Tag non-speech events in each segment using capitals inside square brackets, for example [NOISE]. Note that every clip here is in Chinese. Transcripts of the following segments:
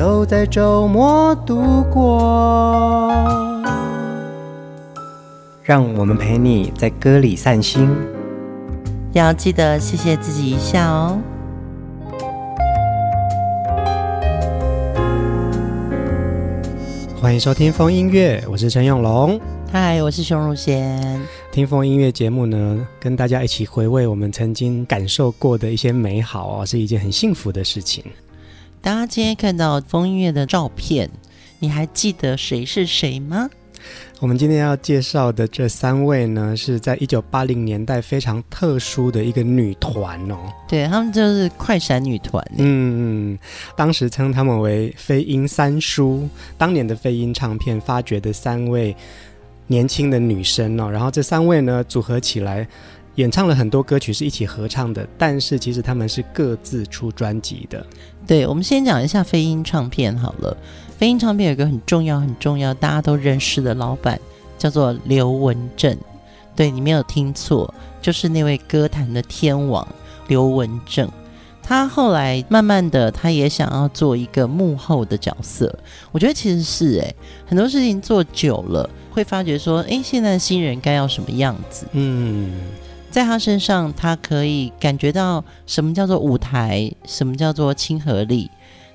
都在周末度过，让我们陪你在歌里散心，要记得谢谢自己一下哦。欢迎收听风音乐，我是陈永龙。嗨，我是熊汝贤。听风音乐节目呢，跟大家一起回味我们曾经感受过的一些美好哦，是一件很幸福的事情。大家今天看到风音乐的照片，你还记得谁是谁吗？我们今天要介绍的这三位呢，是在一九八零年代非常特殊的一个女团哦。对，他们就是快闪女团。嗯，当时称他们为飞鹰三叔，当年的飞鹰唱片发掘的三位年轻的女生哦。然后这三位呢，组合起来。演唱了很多歌曲是一起合唱的，但是其实他们是各自出专辑的。对，我们先讲一下飞鹰唱片好了。飞鹰唱片有一个很重要、很重要，大家都认识的老板叫做刘文正。对，你没有听错，就是那位歌坛的天王刘文正。他后来慢慢的，他也想要做一个幕后的角色。我觉得其实是诶，很多事情做久了，会发觉说，诶，现在新人该要什么样子？嗯。在他身上，他可以感觉到什么叫做舞台，什么叫做亲和力。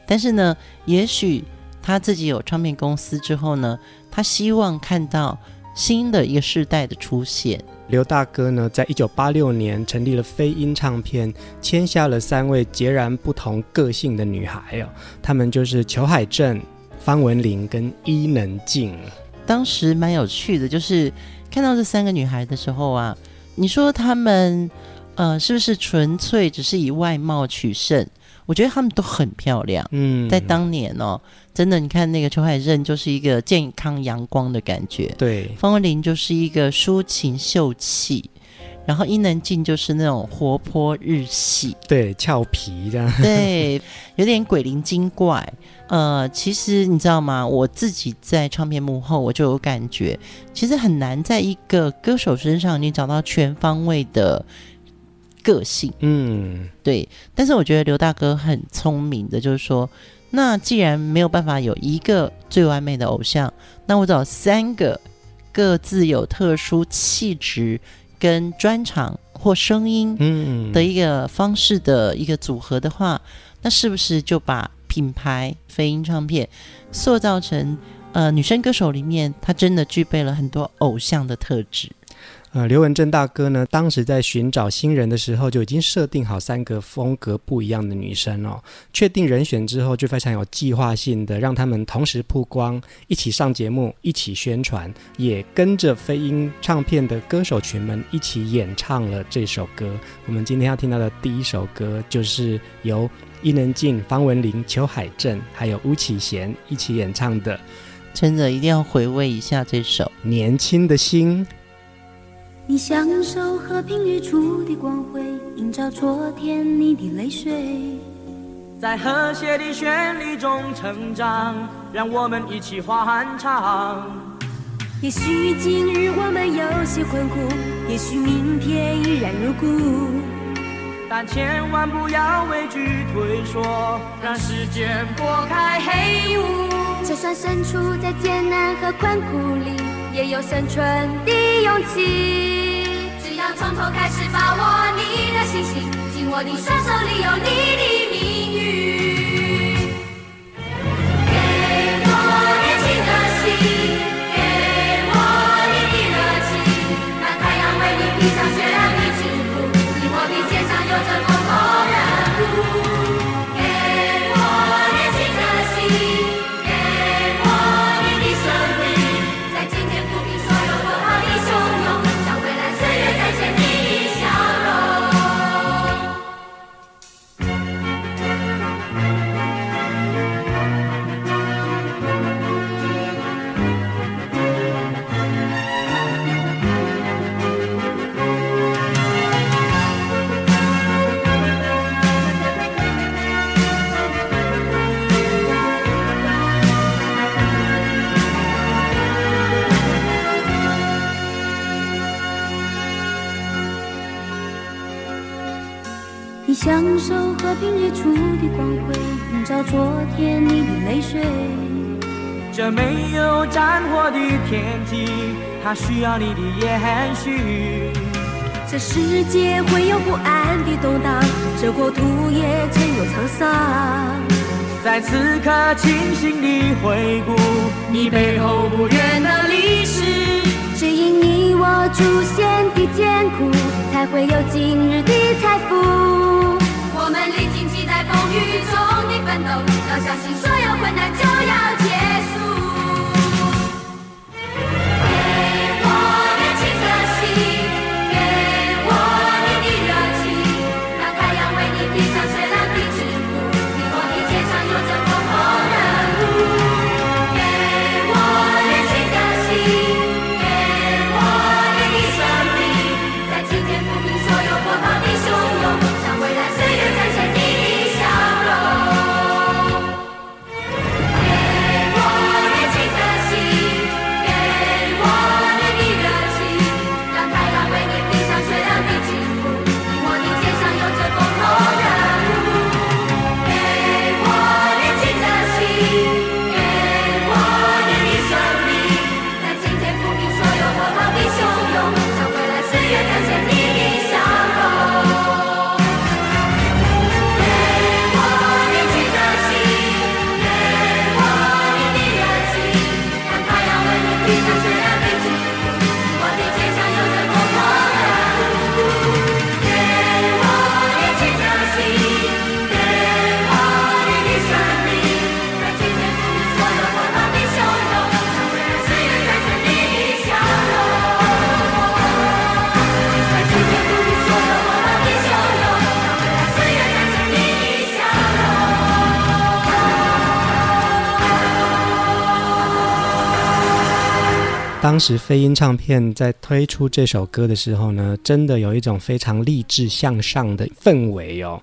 但是呢，也许他自己有唱片公司之后呢，他希望看到新的一个世代的出现。刘大哥呢，在一九八六年成立了飞鹰唱片，签下了三位截然不同个性的女孩哦，她们就是裘海正、方文琳跟伊能静。当时蛮有趣的，就是看到这三个女孩的时候啊。你说他们，呃，是不是纯粹只是以外貌取胜？我觉得他们都很漂亮。嗯，在当年哦，真的，你看那个裘海正就是一个健康阳光的感觉，对，方文琳就是一个抒情秀气，然后伊能静就是那种活泼日系，对，俏皮这样，对，有点鬼灵精怪。呃，其实你知道吗？我自己在唱片幕后，我就有感觉，其实很难在一个歌手身上你找到全方位的个性。嗯，对。但是我觉得刘大哥很聪明的，就是说，那既然没有办法有一个最完美的偶像，那我找三个各自有特殊气质跟专长或声音嗯的一个方式的一个组合的话，那是不是就把品牌飞鹰唱片塑造成呃女生歌手里面，她真的具备了很多偶像的特质。呃，刘文正大哥呢，当时在寻找新人的时候，就已经设定好三个风格不一样的女生哦。确定人选之后，就非常有计划性的让他们同时曝光，一起上节目，一起宣传，也跟着飞鹰唱片的歌手群们一起演唱了这首歌。我们今天要听到的第一首歌，就是由伊能静、方文琳、裘海正还有巫启贤一起演唱的，真的一定要回味一下这首《年轻的心》。你享受和平日出的光辉，映照昨天你的泪水，在和谐的旋律中成长，让我们一起欢唱。也许今日我们有些困苦，也许明天依然如故，但千万不要畏惧退缩，让时间拨开黑雾。就算身处在艰难和困苦里，也有生存的勇气。只要从头开始，把握你的信心，紧握你双手里有你的命运。享受和平日出的光辉，映照昨天你的泪水。这没有战火的天际，它需要你的延续。这世界会有不安的动荡，这国土也曾有沧桑。在此刻，清醒地回顾你背后不远的历史。只因你我祖先的艰苦，才会有今日的财富。我们历经期待风雨中的奋斗，要相信所有困难就要当时飞鹰唱片在推出这首歌的时候呢，真的有一种非常励志向上的氛围哦。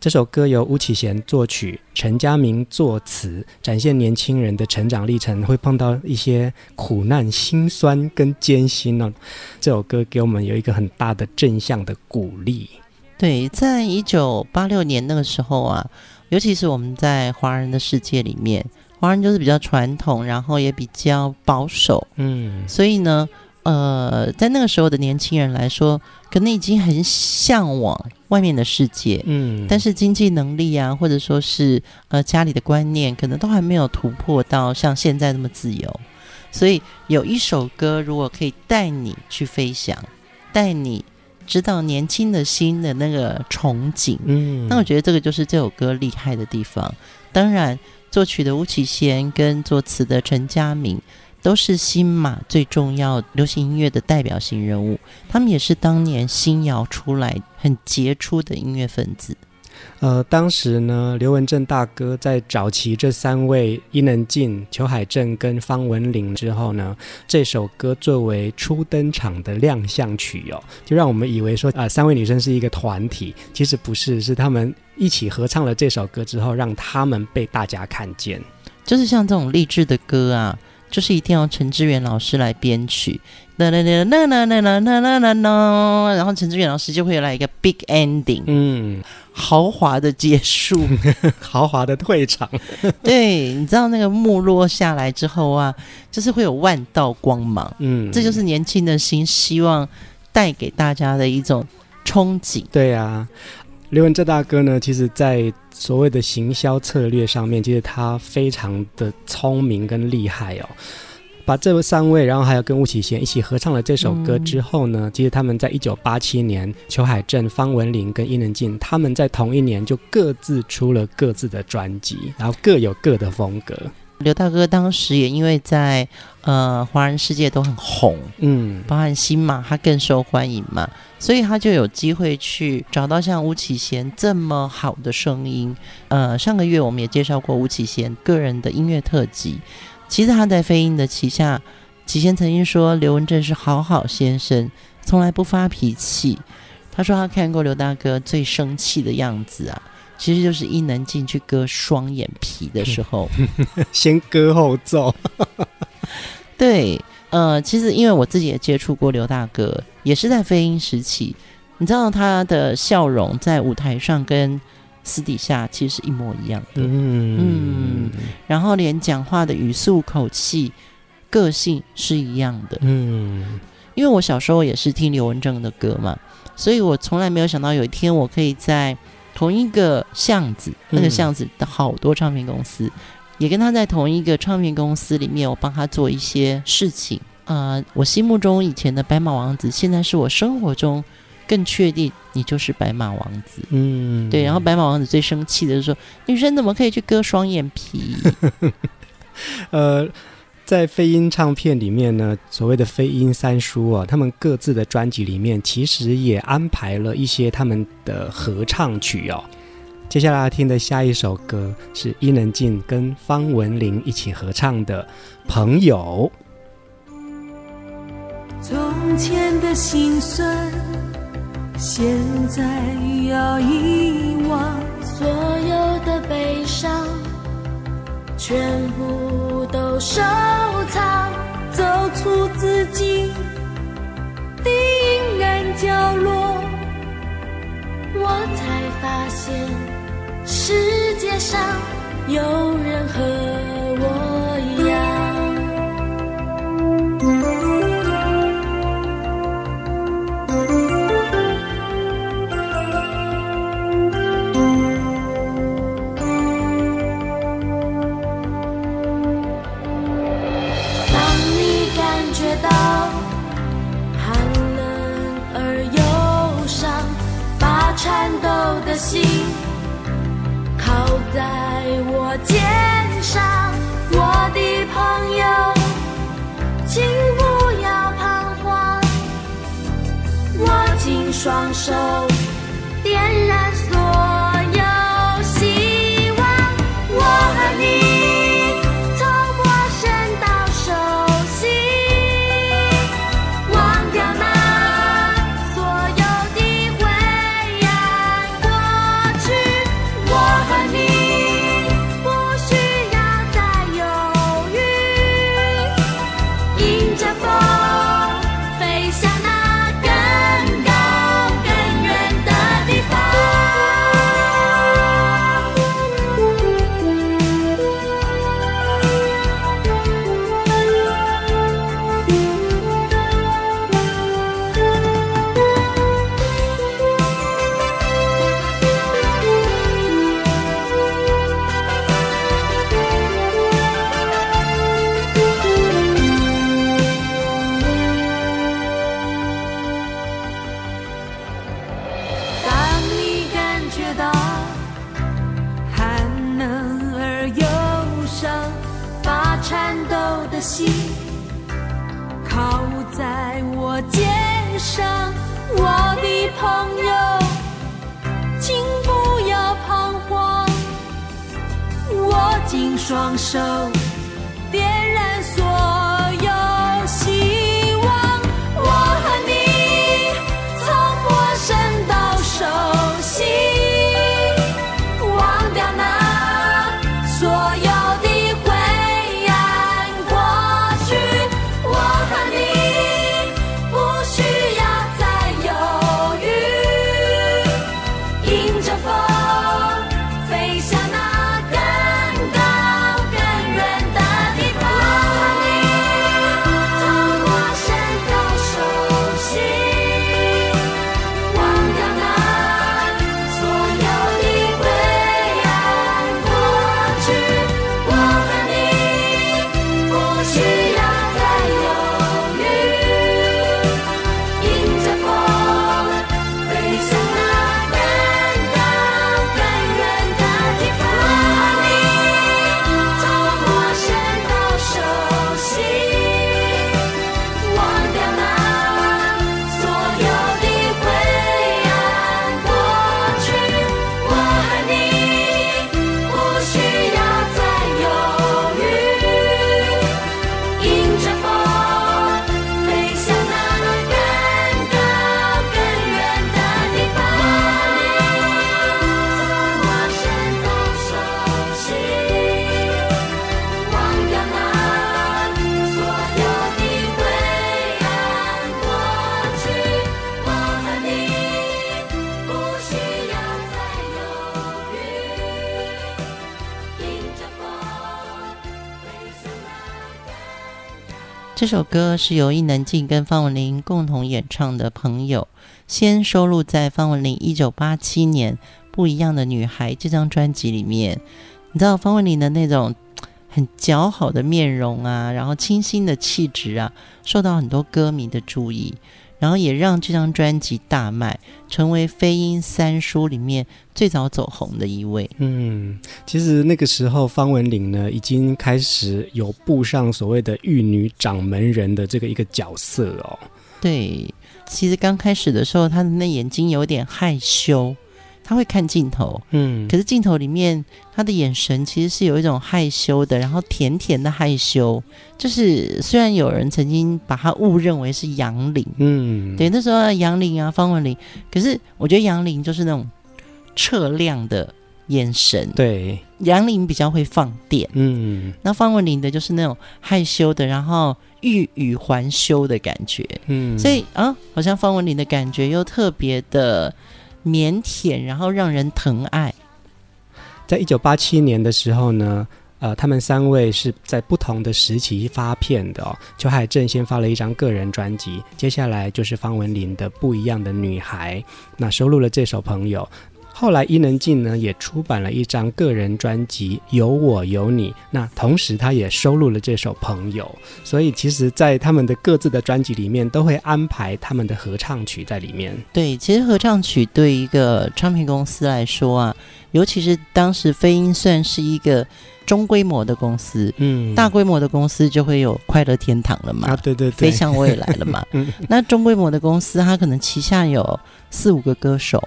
这首歌由巫启贤作曲，陈家明作词，展现年轻人的成长历程，会碰到一些苦难、辛酸跟艰辛呢、哦。这首歌给我们有一个很大的正向的鼓励。对，在一九八六年那个时候啊，尤其是我们在华人的世界里面。华人就是比较传统，然后也比较保守，嗯，所以呢，呃，在那个时候的年轻人来说，可能已经很向往外面的世界，嗯，但是经济能力啊，或者说是呃家里的观念，可能都还没有突破到像现在那么自由，所以有一首歌，如果可以带你去飞翔，带你知道年轻的心的那个憧憬，嗯，那我觉得这个就是这首歌厉害的地方，当然。作曲的巫启贤跟作词的陈家明，都是新马最重要流行音乐的代表性人物。他们也是当年新谣出来很杰出的音乐分子。呃，当时呢，刘文正大哥在找齐这三位伊能静、裘海正跟方文琳之后呢，这首歌作为初登场的亮相曲哦，就让我们以为说啊、三位女生是一个团体，其实不是，是他们。一起合唱了这首歌之后，让他们被大家看见。就是像这种励志的歌啊，就是一定要陈志远老师来编曲，啦啦啦啦啦啦啦啦啦啦啦，然后陈志远老师就会来一个 big ending，嗯，豪华的结束，[LAUGHS] 豪华的退场。[LAUGHS] 对，你知道那个幕落下来之后啊，就是会有万道光芒，嗯，这就是年轻的心希望带给大家的一种憧憬。对、啊。刘文正大哥呢，其实，在所谓的行销策略上面，其实他非常的聪明跟厉害哦。把这三位，然后还有跟巫启贤一起合唱了这首歌之后呢，嗯、其实他们在一九八七年，裘海正、方文琳跟伊能静，他们在同一年就各自出了各自的专辑，然后各有各的风格。刘大哥当时也因为在呃华人世界都很红，嗯，包含新马他更受欢迎嘛，所以他就有机会去找到像巫启贤这么好的声音。呃，上个月我们也介绍过巫启贤个人的音乐特辑。其实他在飞鹰的旗下，起先曾经说刘文正是好好先生，从来不发脾气。他说他看过刘大哥最生气的样子啊。其实就是伊能静去割双眼皮的时候，[LAUGHS] 先割后奏。[LAUGHS] 对，呃，其实因为我自己也接触过刘大哥，也是在飞鹰时期。你知道他的笑容在舞台上跟私底下其实是一模一样的，嗯。嗯，然后连讲话的语速、口气、个性是一样的，嗯，因为我小时候也是听刘文正的歌嘛，所以我从来没有想到有一天我可以在同一个巷子，那个巷子的好多唱片公司，也跟他在同一个唱片公司里面，我帮他做一些事情。啊、呃，我心目中以前的白马王子，现在是我生活中更确定你就是白马王子。嗯，对。然后白马王子最生气的是说，女生怎么可以去割双眼皮？[LAUGHS] 呃，在飞鹰唱片里面呢，所谓的飞鹰三叔啊，他们各自的专辑里面，其实也安排了一些他们的合唱曲哦。接下来要听的下一首歌是伊能静跟方文琳一起合唱的《朋友》。从前的心酸，现在要遗忘，所有的悲伤，全部都收藏，走出自己的阴暗角落，我才发现世界上有人和我。的心靠在我肩上，我的朋友，请不要彷徨，握紧双手，点燃这首歌是由伊能静跟方文琳共同演唱的《朋友》，先收录在方文琳一九八七年《不一样的女孩》这张专辑里面。你知道方文琳的那种很姣好的面容啊，然后清新的气质啊，受到很多歌迷的注意。然后也让这张专辑大卖，成为飞鹰三叔里面最早走红的一位。嗯，其实那个时候方文琳呢，已经开始有步上所谓的玉女掌门人的这个一个角色哦。对，其实刚开始的时候，她的那眼睛有点害羞。他会看镜头，嗯，可是镜头里面他的眼神其实是有一种害羞的，然后甜甜的害羞。就是虽然有人曾经把他误认为是杨林，嗯，对，那时候杨林啊，方文琳，可是我觉得杨林就是那种澈亮的眼神，对，杨林比较会放电，嗯，那方文琳的就是那种害羞的，然后欲语还休的感觉，嗯，所以啊，好像方文琳的感觉又特别的。腼腆，然后让人疼爱。在一九八七年的时候呢，呃，他们三位是在不同的时期发片的哦。邱海正先发了一张个人专辑，接下来就是方文琳的《不一样的女孩》，那收录了这首《朋友》。后来伊能静呢也出版了一张个人专辑《有我有你》，那同时她也收录了这首《朋友》，所以其实，在他们的各自的专辑里面，都会安排他们的合唱曲在里面。对，其实合唱曲对一个唱片公司来说啊，尤其是当时飞鹰算是一个中规模的公司，嗯，大规模的公司就会有快乐天堂了嘛，啊，对对对，飞向未来了嘛。[LAUGHS] 嗯，那中规模的公司，它可能旗下有四五个歌手。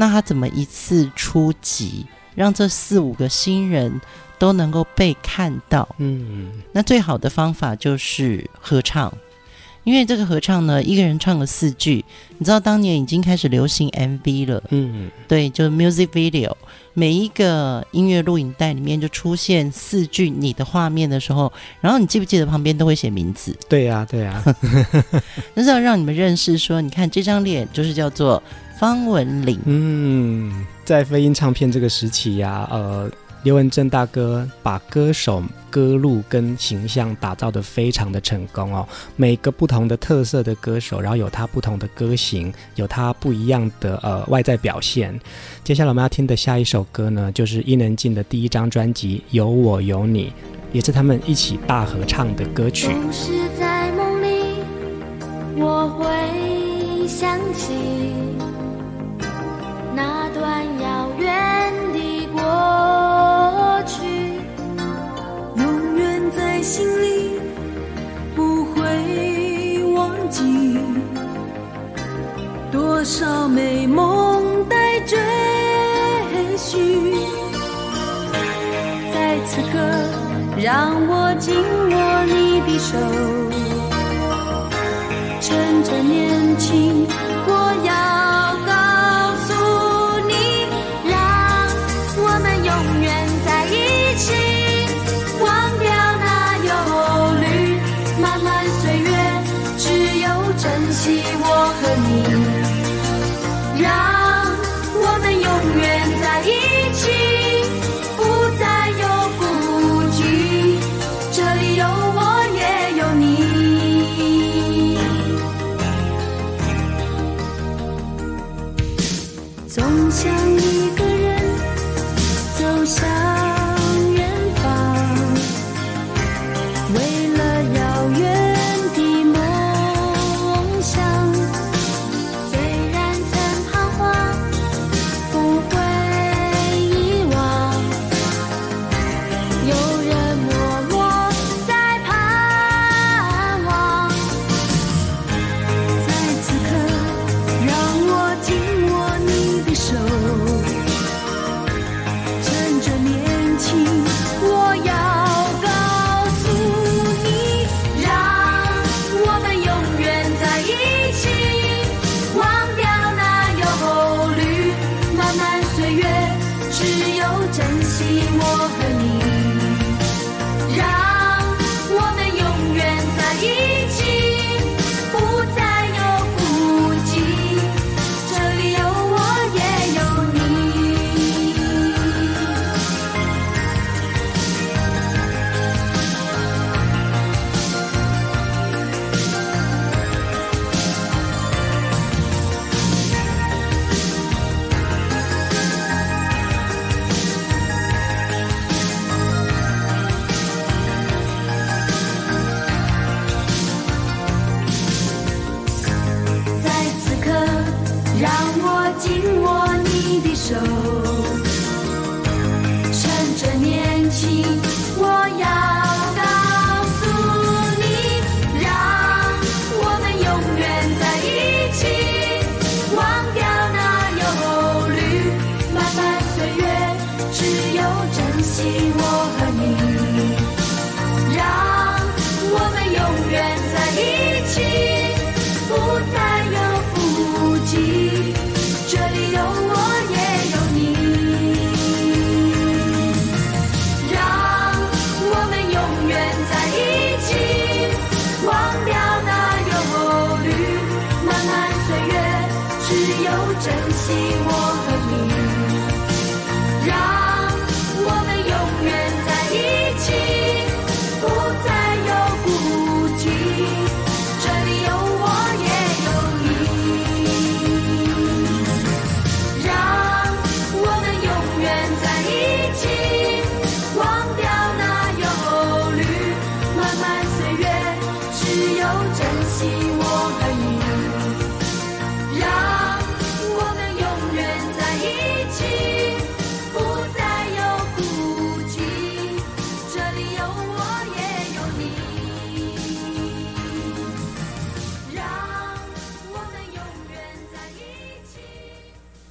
那他怎么一次出击，让这四五个新人都能够被看到？嗯，那最好的方法就是合唱，因为这个合唱呢，一个人唱了四句。你知道当年已经开始流行 MV 了，嗯，对，就是 music video，每一个音乐录影带里面就出现四句你的画面的时候，然后你记不记得旁边都会写名字？对呀，对呀，[LAUGHS] 那是要让你们认识说，你看这张脸就是叫做。方文琳，嗯，在飞鹰唱片这个时期呀、啊，呃，刘文正大哥把歌手歌路跟形象打造的非常的成功哦。每个不同的特色的歌手，然后有他不同的歌型，有他不一样的呃外在表现。接下来我们要听的下一首歌呢，就是伊能静的第一张专辑《有我有你》，也是他们一起大合唱的歌曲。是在梦里，我会想起。心里，不会忘记。多少美梦待追寻，在此刻，让我紧握你的手，趁着年轻，总像一个。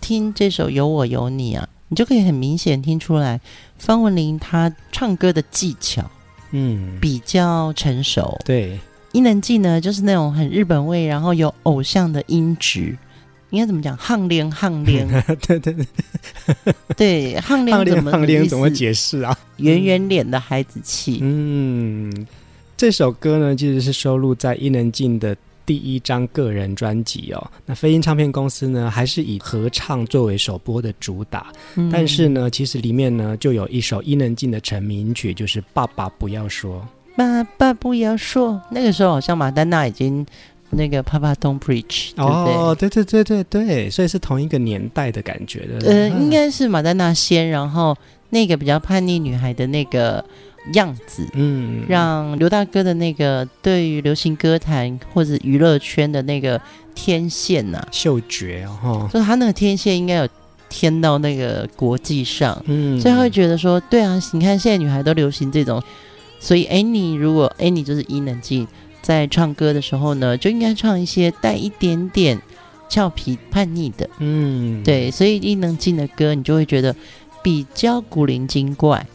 听这首《有我有你》啊，你就可以很明显听出来，方文琳她唱歌的技巧，嗯，比较成熟。对，伊能静呢，就是那种很日本味，然后有偶像的音质，应该怎么讲？汉连汉连，对对 [LAUGHS] 对，对汉连 [LAUGHS] 怎么怎么解释啊？圆圆脸的孩子气。嗯，这首歌呢，其实是收录在伊能静的。第一张个人专辑哦，那飞鹰唱片公司呢，还是以合唱作为首播的主打。嗯、但是呢，其实里面呢就有一首伊能静的成名曲，就是《爸爸不要说》。爸爸不要说，那个时候好像马丹娜已经那个《Papa Don't Preach》哦，对对对对对，所以是同一个年代的感觉的。呃，应该是马丹娜先，然后那个比较叛逆女孩的那个。样子，嗯，让刘大哥的那个对于流行歌坛或者娱乐圈的那个天线呐、啊，嗅觉哦，所以他那个天线应该有天到那个国际上，嗯，所以他会觉得说，对啊，你看现在女孩都流行这种，所以哎，你如果哎，你就是伊能静在唱歌的时候呢，就应该唱一些带一点点俏皮叛逆的，嗯，对，所以伊能静的歌你就会觉得比较古灵精怪。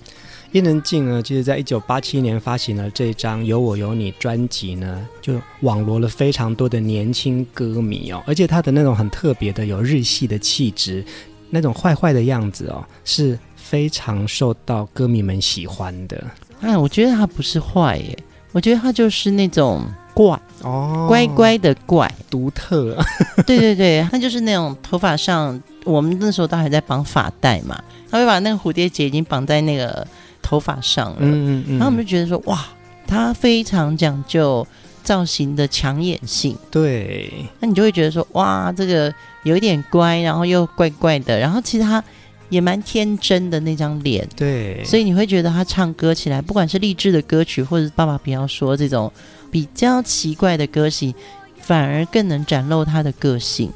伊能静呢，其实在一九八七年发行了这张《有我有你》专辑呢，就网罗了非常多的年轻歌迷哦，而且她的那种很特别的有日系的气质，那种坏坏的样子哦，是非常受到歌迷们喜欢的。哎，我觉得她不是坏耶，我觉得她就是那种怪哦，乖乖的怪，独特。[LAUGHS] 对对对，他就是那种头发上，我们那时候都还在绑发带嘛，他会把那个蝴蝶结已经绑在那个。头发上了，嗯嗯嗯，然后我们就觉得说，哇，他非常讲究造型的抢眼性，对，那你就会觉得说，哇，这个有一点乖，然后又怪怪的，然后其实他也蛮天真的那张脸，对，所以你会觉得他唱歌起来，不管是励志的歌曲，或者是爸爸不要说这种比较奇怪的歌型，反而更能展露他的个性。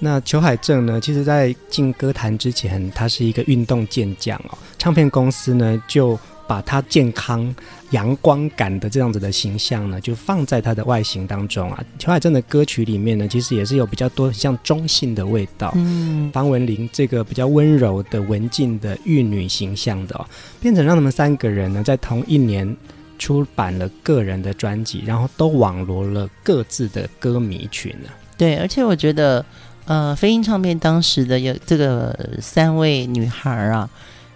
那裘海正呢？其实，在进歌坛之前，他是一个运动健将哦。唱片公司呢，就把他健康、阳光感的这样子的形象呢，就放在他的外形当中啊。裘海正的歌曲里面呢，其实也是有比较多像中性的味道。嗯，方文琳这个比较温柔的文静的玉女形象的哦，变成让他们三个人呢，在同一年出版了个人的专辑，然后都网罗了各自的歌迷群呢。对，而且我觉得。呃，飞鹰唱片当时的有这个三位女孩啊，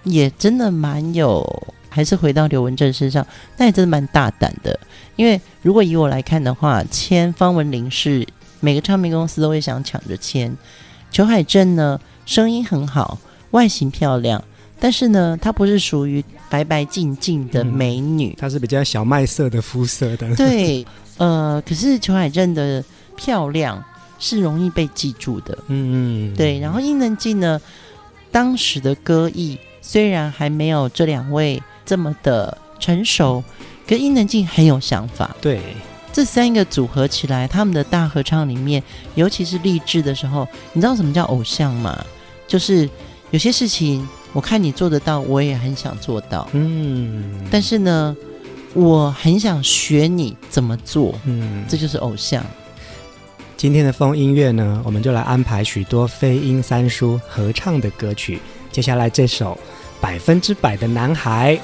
也真的蛮有，还是回到刘文正身上，那也真的蛮大胆的。因为如果以我来看的话，签方文琳是每个唱片公司都会想抢着签。裘海正呢，声音很好，外形漂亮，但是呢，她不是属于白白净净的美女，她、嗯、是比较小麦色的肤色的。对，呃，可是裘海正的漂亮。是容易被记住的，嗯嗯，对。然后伊能静呢，当时的歌艺虽然还没有这两位这么的成熟，可伊能静很有想法。对，这三个组合起来，他们的大合唱里面，尤其是励志的时候，你知道什么叫偶像吗？就是有些事情，我看你做得到，我也很想做到，嗯。但是呢，我很想学你怎么做，嗯，这就是偶像。今天的风音乐呢，我们就来安排许多飞鹰三叔合唱的歌曲。接下来这首《百分之百的男孩。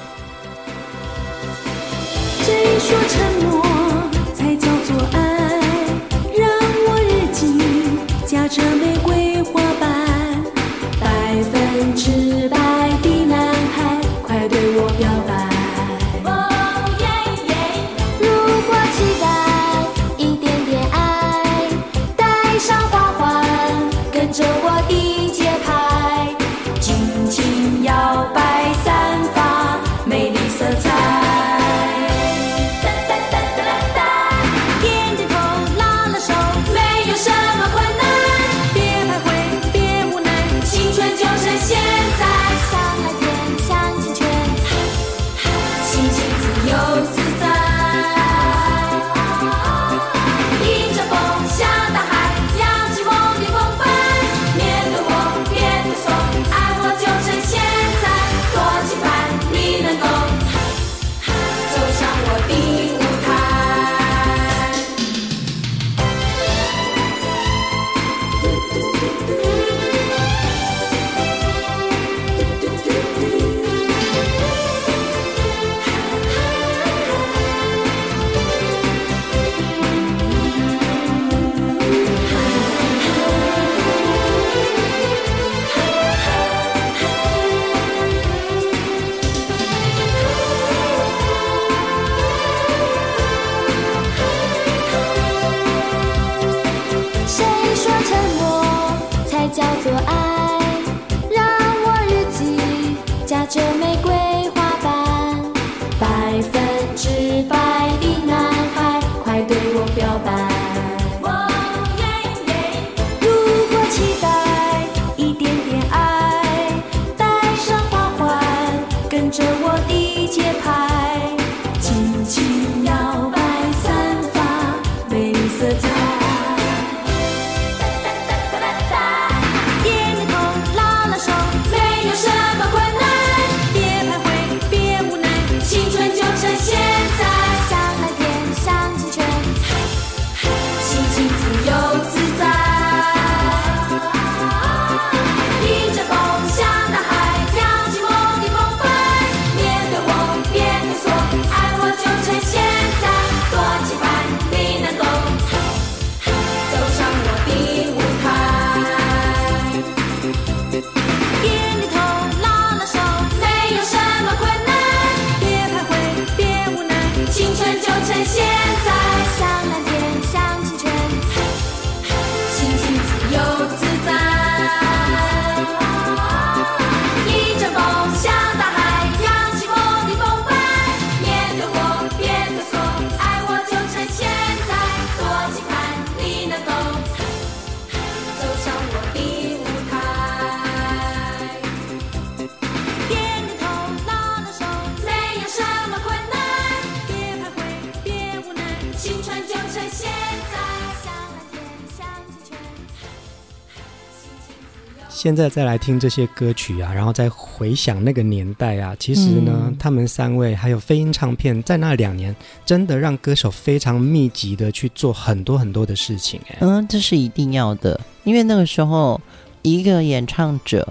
现在再来听这些歌曲啊，然后再回想那个年代啊，其实呢，嗯、他们三位还有飞鹰唱片在那两年，真的让歌手非常密集的去做很多很多的事情。哎，嗯，这是一定要的，因为那个时候一个演唱者，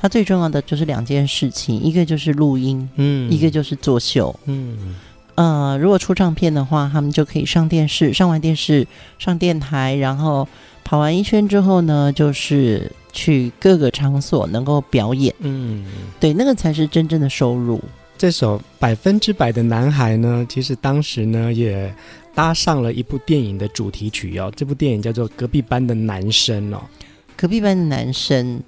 他最重要的就是两件事情，一个就是录音，嗯，一个就是作秀，嗯，呃，如果出唱片的话，他们就可以上电视，上完电视上电台，然后跑完一圈之后呢，就是。去各个场所能够表演，嗯，对，那个才是真正的收入。这首《百分之百的男孩》呢，其实当时呢也搭上了一部电影的主题曲哦。这部电影叫做《隔壁班的男生》哦，《隔壁班的男生》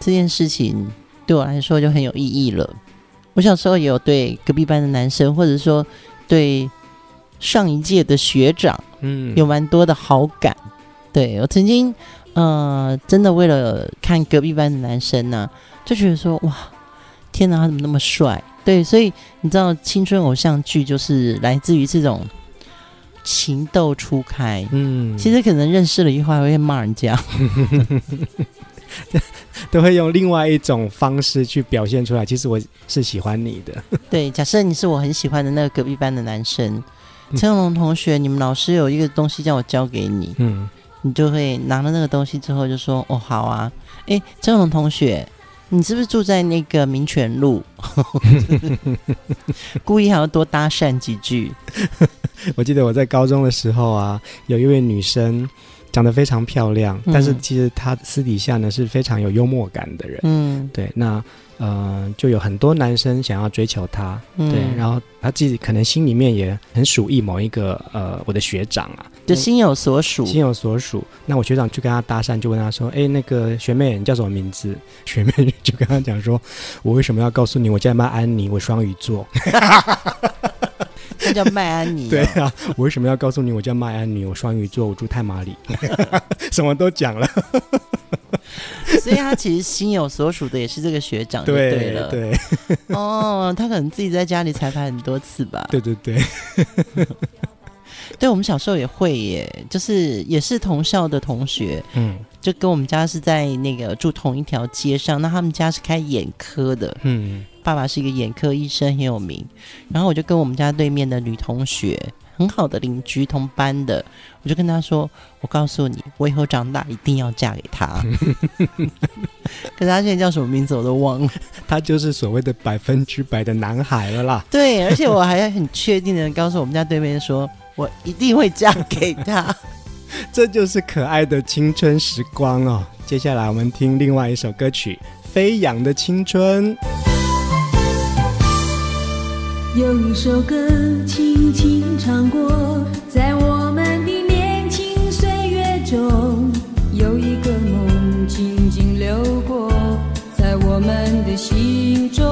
这件事情对我来说就很有意义了。我小时候也有对隔壁班的男生，或者说对上一届的学长，嗯，有蛮多的好感。对，我曾经。呃，真的为了看隔壁班的男生呢、啊，就觉得说哇，天哪，他怎么那么帅？对，所以你知道，青春偶像剧就是来自于这种情窦初开。嗯，其实可能认识了以后还会骂人家，[LAUGHS] 都会用另外一种方式去表现出来。其实我是喜欢你的。[LAUGHS] 对，假设你是我很喜欢的那个隔壁班的男生，陈永龙同学，你们老师有一个东西叫我交给你。嗯。你就会拿了那个东西之后就说：“哦，好啊，诶，张龙同学，你是不是住在那个民权路？[LAUGHS] 故意还要多搭讪几句。[LAUGHS] 我记得我在高中的时候啊，有一位女生。长得非常漂亮，但是其实他私底下呢是非常有幽默感的人。嗯，对，那呃就有很多男生想要追求她，嗯、对，然后她自己可能心里面也很属意某一个呃我的学长啊，就心有所属，心有所属。那我学长就跟他搭讪，就问他说：“哎，那个学妹，你叫什么名字？” [LAUGHS] 学妹就跟他讲说：“我为什么要告诉你？我叫麦安妮，我双鱼座。” [LAUGHS] 他叫麦安妮、[LAUGHS] 哦。对啊，我为什么要告诉你？我叫麦安妮，我双鱼座，我住太麻里，[LAUGHS] 什么都讲了。[LAUGHS] 所以他其实心有所属的也是这个学长，对对了。对，哦，他可能自己在家里彩排很多次吧。对对对。对，我们小时候也会耶，就是也是同校的同学，嗯，就跟我们家是在那个住同一条街上。那他们家是开眼科的，嗯，爸爸是一个眼科医生，很有名。然后我就跟我们家对面的女同学，很好的邻居，同班的，我就跟他说：“我告诉你，我以后长大一定要嫁给他。” [LAUGHS] 可是他现在叫什么名字我都忘了，他就是所谓的百分之百的男孩了啦。对，而且我还很确定的告诉我们家对面说。我一定会嫁给他，[LAUGHS] 这就是可爱的青春时光哦。接下来我们听另外一首歌曲《飞扬的青春》。有一首歌轻轻唱过，在我们的年轻岁月中，有一个梦静静流过，在我们的心中。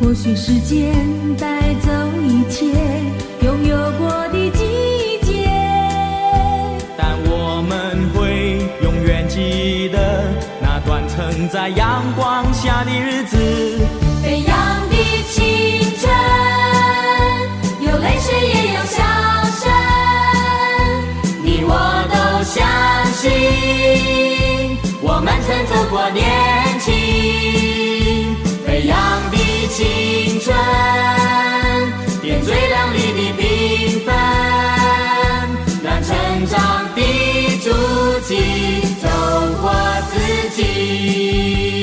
或许时间带走一切拥有过的季节，但我们会永远记得那段曾。在阳光下的日子，过年轻，飞扬的青春，点缀亮丽的缤纷，让成长的足迹走过自己。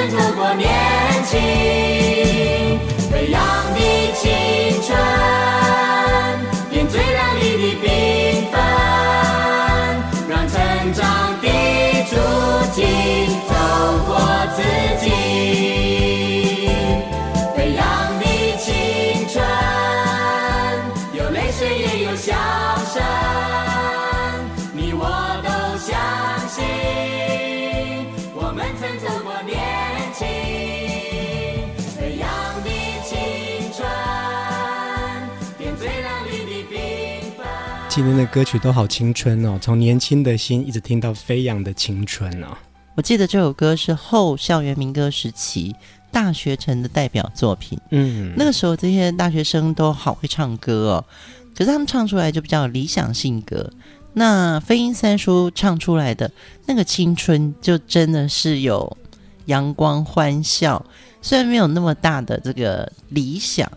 曾走过年轻。飞扬的青春，点缀亮丽的缤纷，让成长的足迹走过自己。今天的歌曲都好青春哦，从年轻的心一直听到飞扬的青春哦。我记得这首歌是后校园民歌时期大学城的代表作品。嗯，那个时候这些大学生都好会唱歌哦，可是他们唱出来就比较理想性格。那飞鹰三叔唱出来的那个青春，就真的是有阳光欢笑，虽然没有那么大的这个理想。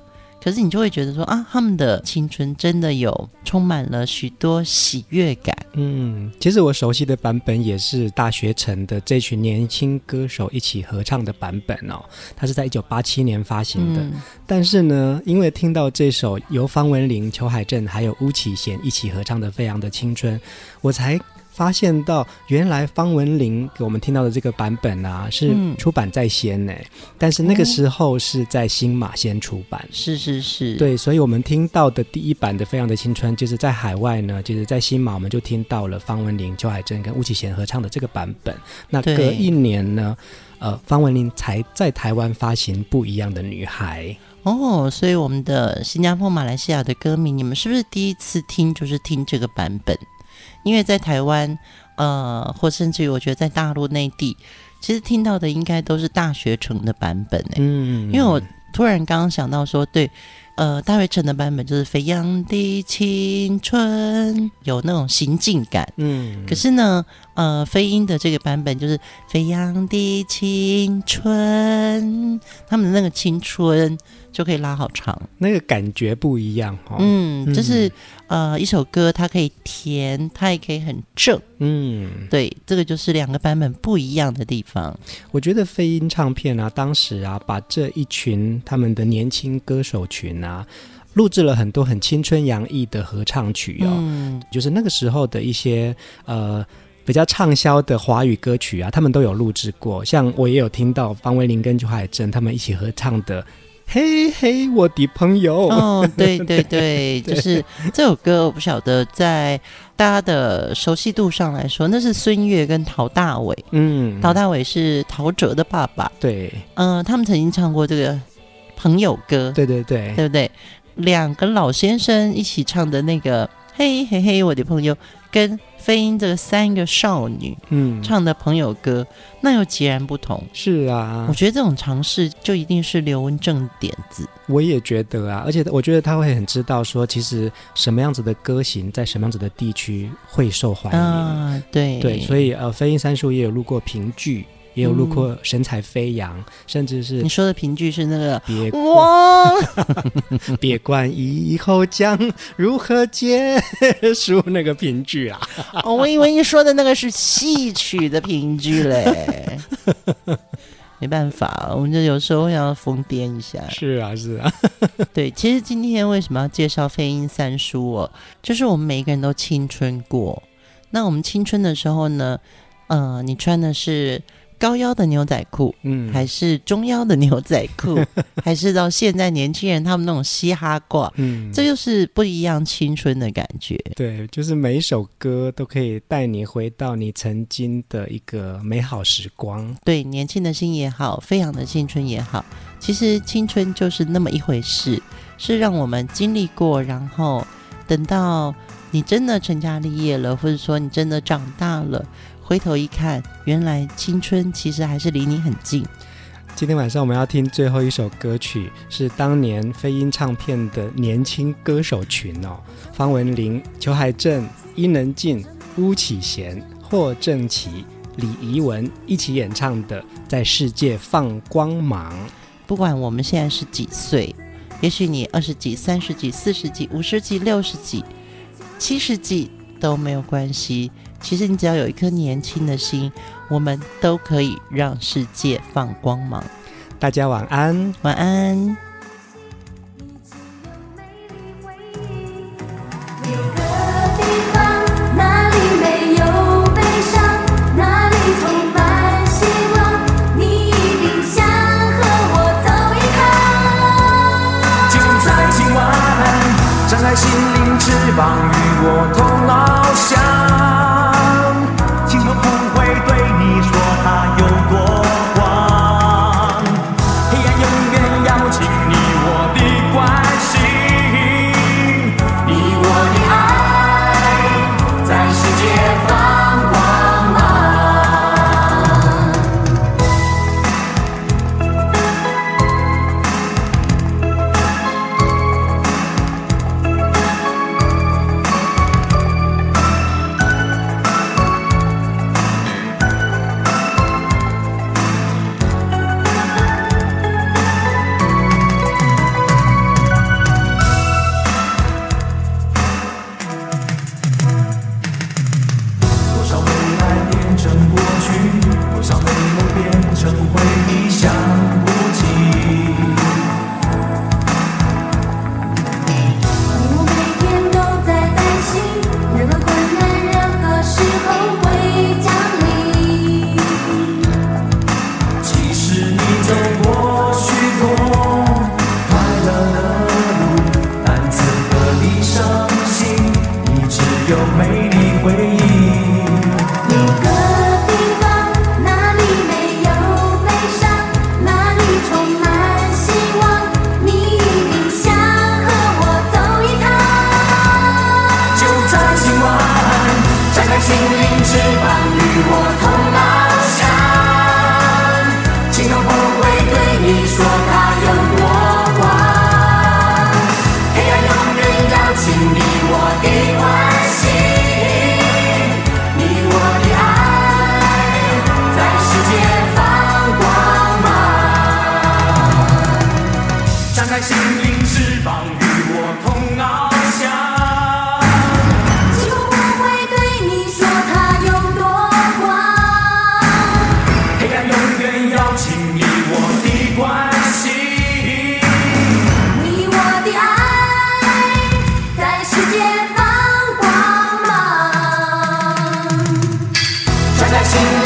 可是你就会觉得说啊，他们的青春真的有充满了许多喜悦感。嗯，其实我熟悉的版本也是大学城的这群年轻歌手一起合唱的版本哦。它是在一九八七年发行的，嗯、但是呢，因为听到这首由方文琳、裘海正还有巫启贤一起合唱的《飞扬的青春》，我才。发现到原来方文琳给我们听到的这个版本啊，是出版在先呢，嗯、但是那个时候是在新马先出版，是是是，对，所以我们听到的第一版的《飞扬的青春》，就是在海外呢，就是在新马我们就听到了方文琳、邱海珍跟巫启贤合唱的这个版本。那隔一年呢，呃，方文琳才在台湾发行《不一样的女孩》哦，所以我们的新加坡、马来西亚的歌迷，你们是不是第一次听就是听这个版本？因为在台湾，呃，或甚至于我觉得在大陆内地，其实听到的应该都是大学城的版本诶。嗯，因为我突然刚刚想到说，对，呃，大学城的版本就是《飞扬的青春》，有那种行进感。嗯，可是呢，呃，飞鹰的这个版本就是《飞扬的青春》，他们的那个青春。就可以拉好长，那个感觉不一样哈、哦。嗯，就是呃，一首歌它可以甜，它也可以很正。嗯，对，这个就是两个版本不一样的地方。我觉得飞鹰唱片啊，当时啊，把这一群他们的年轻歌手群啊，录制了很多很青春洋溢的合唱曲哦。嗯，就是那个时候的一些呃比较畅销的华语歌曲啊，他们都有录制过。像我也有听到方文琳跟邱海正他们一起合唱的。嘿嘿，我的朋友。哦，[LAUGHS] 对对对，就是这首歌，我不晓得在大家的熟悉度上来说，那是孙悦跟陶大伟。嗯，陶大伟是陶喆的爸爸。对，嗯、呃，他们曾经唱过这个朋友歌。对对对，对不对？两个老先生一起唱的那个嘿嘿嘿，我的朋友。跟飞鹰这三个少女，嗯，唱的朋友歌，嗯、那又截然不同。是啊，我觉得这种尝试就一定是刘文正点子。我也觉得啊，而且我觉得他会很知道说，其实什么样子的歌型在什么样子的地区会受欢迎。啊，对对，所以呃，飞鹰三叔也有录过评剧。也有录过神采飞扬，嗯、甚至是你说的评剧是那个别哇，[LAUGHS] 别管以后将如何结束那个评剧啊！[LAUGHS] 哦，我以为你说的那个是戏曲的评剧嘞。[LAUGHS] 没办法，我们就有时候要疯癫一下。是啊，是啊。对，其实今天为什么要介绍飞鹰三叔哦？就是我们每一个人都青春过。那我们青春的时候呢？呃，你穿的是。高腰的牛仔裤，嗯，还是中腰的牛仔裤，[LAUGHS] 还是到现在年轻人他们那种嘻哈挂，嗯，这就是不一样青春的感觉。对，就是每一首歌都可以带你回到你曾经的一个美好时光。对，年轻的心也好，飞扬的青春也好，其实青春就是那么一回事，是让我们经历过，然后等到你真的成家立业了，或者说你真的长大了。回头一看，原来青春其实还是离你很近。今天晚上我们要听最后一首歌曲，是当年飞鹰唱片的年轻歌手群哦，方文琳、裘海正、伊能静、巫启贤、霍正奇、李怡文一起演唱的《在世界放光芒》。不管我们现在是几岁，也许你二十几、三十几、四十几、五十几、六十几、七十几都没有关系。其实你只要有一颗年轻的心，我们都可以让世界放光芒。大家晚安，晚安。心灵翅膀。